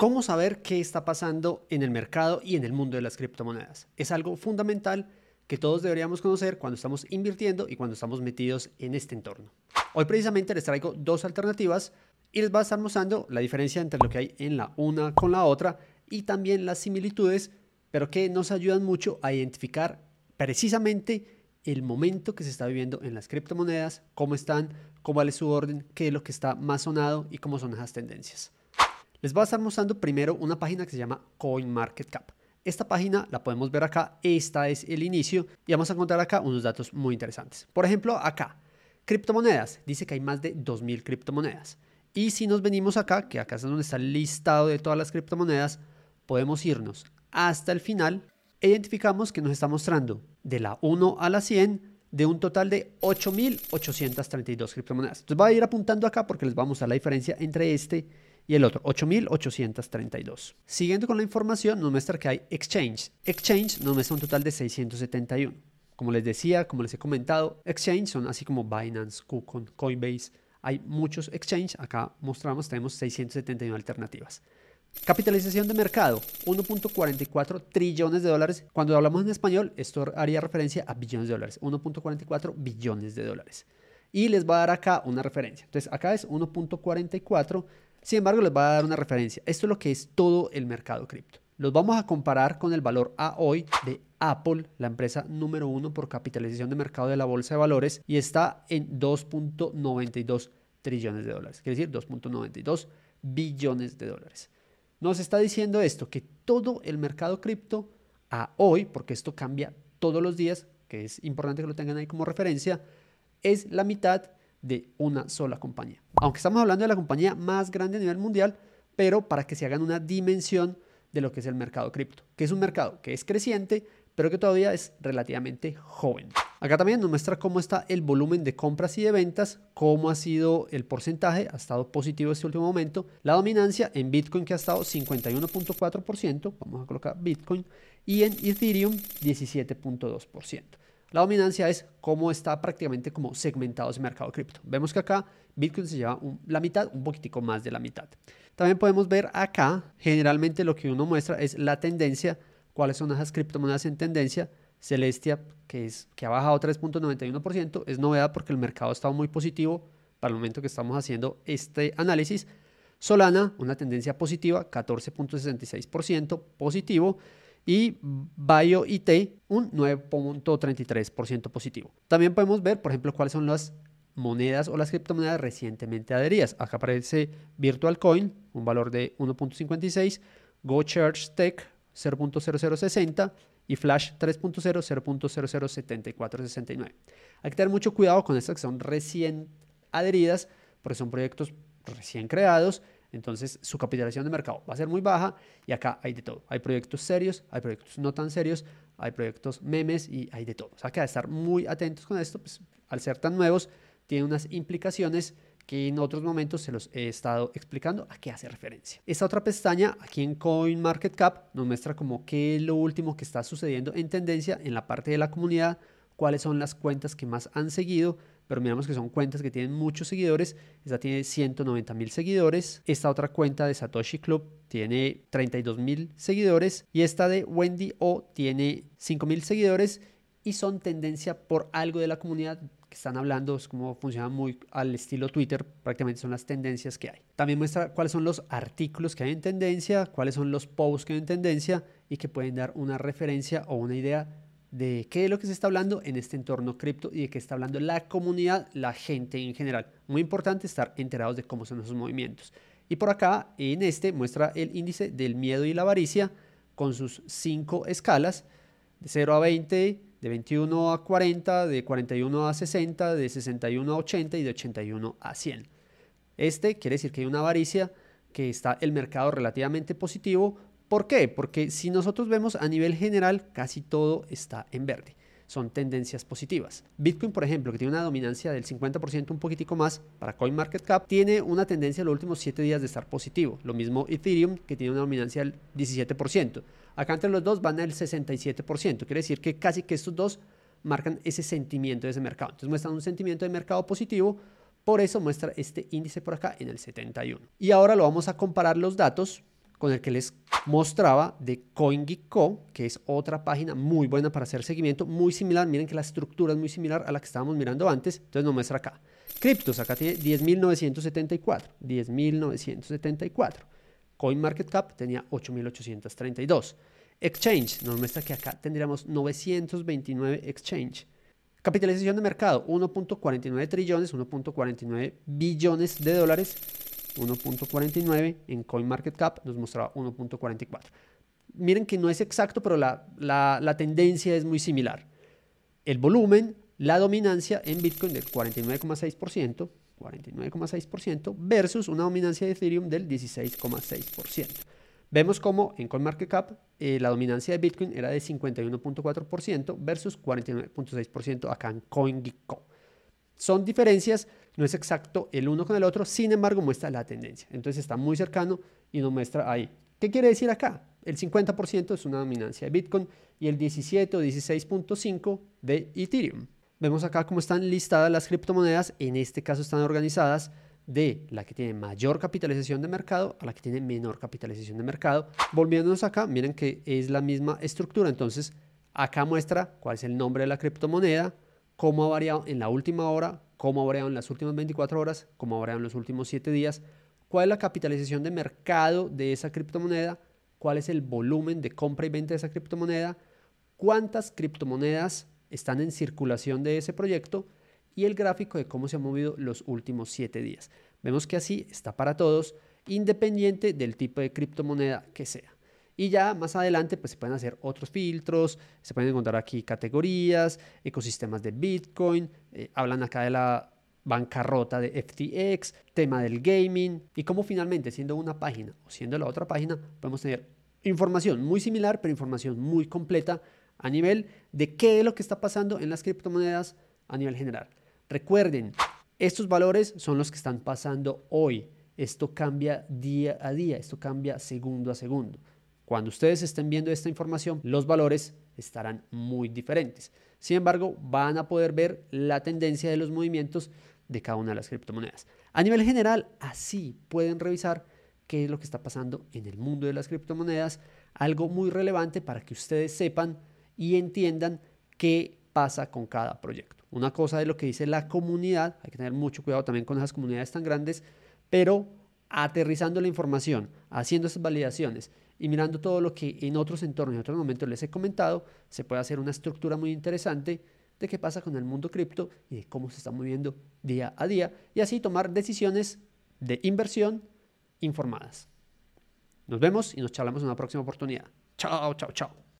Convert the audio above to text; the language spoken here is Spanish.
¿Cómo saber qué está pasando en el mercado y en el mundo de las criptomonedas? Es algo fundamental que todos deberíamos conocer cuando estamos invirtiendo y cuando estamos metidos en este entorno. Hoy precisamente les traigo dos alternativas y les voy a estar mostrando la diferencia entre lo que hay en la una con la otra y también las similitudes, pero que nos ayudan mucho a identificar precisamente el momento que se está viviendo en las criptomonedas, cómo están, cómo es su orden, qué es lo que está más sonado y cómo son esas tendencias. Les voy a estar mostrando primero una página que se llama CoinMarketCap. Esta página la podemos ver acá, esta es el inicio y vamos a encontrar acá unos datos muy interesantes. Por ejemplo, acá, criptomonedas, dice que hay más de 2.000 criptomonedas. Y si nos venimos acá, que acá es donde está el listado de todas las criptomonedas, podemos irnos hasta el final e identificamos que nos está mostrando de la 1 a la 100 de un total de 8.832 criptomonedas. Entonces voy a ir apuntando acá porque les vamos a mostrar la diferencia entre este y el otro, 8.832. Siguiendo con la información, nos muestra que hay exchange. Exchange nos muestra un total de 671. Como les decía, como les he comentado, exchange son así como Binance, KuCoin, Coinbase. Hay muchos exchange. Acá mostramos, tenemos 671 alternativas. Capitalización de mercado, 1.44 trillones de dólares. Cuando hablamos en español, esto haría referencia a billones de dólares. 1.44 billones de dólares. Y les va a dar acá una referencia. Entonces, acá es 1.44. Sin embargo, les va a dar una referencia. Esto es lo que es todo el mercado cripto. Los vamos a comparar con el valor a hoy de Apple, la empresa número uno por capitalización de mercado de la bolsa de valores, y está en 2.92 trillones de dólares. Quiere decir 2.92 billones de dólares. Nos está diciendo esto, que todo el mercado cripto a hoy, porque esto cambia todos los días, que es importante que lo tengan ahí como referencia, es la mitad de una sola compañía. Aunque estamos hablando de la compañía más grande a nivel mundial, pero para que se hagan una dimensión de lo que es el mercado cripto, que es un mercado que es creciente, pero que todavía es relativamente joven. Acá también nos muestra cómo está el volumen de compras y de ventas, cómo ha sido el porcentaje, ha estado positivo este último momento, la dominancia en Bitcoin que ha estado 51.4%, vamos a colocar Bitcoin, y en Ethereum 17.2%. La dominancia es cómo está prácticamente como segmentado ese mercado cripto. Vemos que acá Bitcoin se lleva la mitad, un poquitico más de la mitad. También podemos ver acá, generalmente lo que uno muestra es la tendencia cuáles son esas criptomonedas en tendencia. Celestia, que, es, que ha bajado 3.91%, es novedad porque el mercado ha estado muy positivo para el momento que estamos haciendo este análisis. Solana, una tendencia positiva, 14.66% positivo. Y BioIT, un 9.33% positivo. También podemos ver, por ejemplo, cuáles son las monedas o las criptomonedas recientemente adheridas. Acá aparece Virtual Coin, un valor de 1.56, GoCharge Tech, 0.0060 y Flash 3.0 0.007469. Hay que tener mucho cuidado con estas que son recién adheridas porque son proyectos recién creados, entonces su capitalización de mercado va a ser muy baja y acá hay de todo. Hay proyectos serios, hay proyectos no tan serios, hay proyectos memes y hay de todo. O sea que hay que estar muy atentos con esto, pues al ser tan nuevos tiene unas implicaciones que en otros momentos se los he estado explicando a qué hace referencia. Esta otra pestaña aquí en CoinMarketCap nos muestra como qué es lo último que está sucediendo en tendencia en la parte de la comunidad, cuáles son las cuentas que más han seguido, pero miramos que son cuentas que tienen muchos seguidores. Esta tiene 190 mil seguidores. Esta otra cuenta de Satoshi Club tiene 32 mil seguidores. Y esta de Wendy O tiene 5 mil seguidores. Y son tendencia por algo de la comunidad que están hablando, es como funciona muy al estilo Twitter, prácticamente son las tendencias que hay. También muestra cuáles son los artículos que hay en tendencia, cuáles son los posts que hay en tendencia y que pueden dar una referencia o una idea de qué es lo que se está hablando en este entorno cripto y de qué está hablando la comunidad, la gente en general. Muy importante estar enterados de cómo son esos movimientos. Y por acá, en este, muestra el índice del miedo y la avaricia con sus cinco escalas, de 0 a 20, de 21 a 40, de 41 a 60, de 61 a 80 y de 81 a 100. Este quiere decir que hay una avaricia, que está el mercado relativamente positivo. ¿Por qué? Porque si nosotros vemos a nivel general, casi todo está en verde. Son tendencias positivas. Bitcoin, por ejemplo, que tiene una dominancia del 50%, un poquitico más para CoinMarketCap, tiene una tendencia en los últimos 7 días de estar positivo. Lo mismo Ethereum, que tiene una dominancia del 17%. Acá entre los dos van al 67%. Quiere decir que casi que estos dos marcan ese sentimiento de ese mercado. Entonces muestran un sentimiento de mercado positivo. Por eso muestra este índice por acá en el 71. Y ahora lo vamos a comparar los datos con el que les mostraba de CoinGeekCo, que es otra página muy buena para hacer seguimiento, muy similar. Miren que la estructura es muy similar a la que estábamos mirando antes. Entonces nos muestra acá. Criptos, acá tiene 10.974. 10.974. CoinMarketCap tenía 8.832. Exchange, nos muestra que acá tendríamos 929 exchange. Capitalización de mercado, 1.49 trillones, 1.49 billones de dólares. 1.49 en CoinMarketCap nos mostraba 1.44. Miren que no es exacto, pero la, la tendencia es muy similar. El volumen, la dominancia en Bitcoin del 49,6%, 49,6% versus una dominancia de Ethereum del 16,6%. Vemos como en CoinMarketCap eh, la dominancia de Bitcoin era de 51.4% versus 49.6% acá en CoinGecko. Son diferencias, no es exacto el uno con el otro, sin embargo muestra la tendencia. Entonces está muy cercano y nos muestra ahí. ¿Qué quiere decir acá? El 50% es una dominancia de Bitcoin y el 17 o 16.5% de Ethereum. Vemos acá cómo están listadas las criptomonedas, en este caso están organizadas de la que tiene mayor capitalización de mercado a la que tiene menor capitalización de mercado. Volviéndonos acá, miren que es la misma estructura, entonces acá muestra cuál es el nombre de la criptomoneda, cómo ha variado en la última hora, cómo ha en las últimas 24 horas, cómo ha en los últimos 7 días, cuál es la capitalización de mercado de esa criptomoneda, cuál es el volumen de compra y venta de esa criptomoneda, cuántas criptomonedas están en circulación de ese proyecto y el gráfico de cómo se han movido los últimos 7 días. Vemos que así está para todos, independiente del tipo de criptomoneda que sea. Y ya más adelante pues se pueden hacer otros filtros, se pueden encontrar aquí categorías, ecosistemas de Bitcoin, eh, hablan acá de la bancarrota de FTX, tema del gaming y cómo finalmente siendo una página o siendo la otra página podemos tener información muy similar pero información muy completa a nivel de qué es lo que está pasando en las criptomonedas a nivel general. Recuerden, estos valores son los que están pasando hoy. Esto cambia día a día, esto cambia segundo a segundo. Cuando ustedes estén viendo esta información, los valores estarán muy diferentes. Sin embargo, van a poder ver la tendencia de los movimientos de cada una de las criptomonedas. A nivel general, así pueden revisar qué es lo que está pasando en el mundo de las criptomonedas, algo muy relevante para que ustedes sepan y entiendan qué pasa con cada proyecto. Una cosa es lo que dice la comunidad, hay que tener mucho cuidado también con esas comunidades tan grandes, pero aterrizando la información, haciendo esas validaciones y mirando todo lo que en otros entornos, en otros momentos les he comentado, se puede hacer una estructura muy interesante de qué pasa con el mundo cripto y de cómo se está moviendo día a día y así tomar decisiones de inversión informadas. Nos vemos y nos charlamos en una próxima oportunidad. Chao, chao, chao.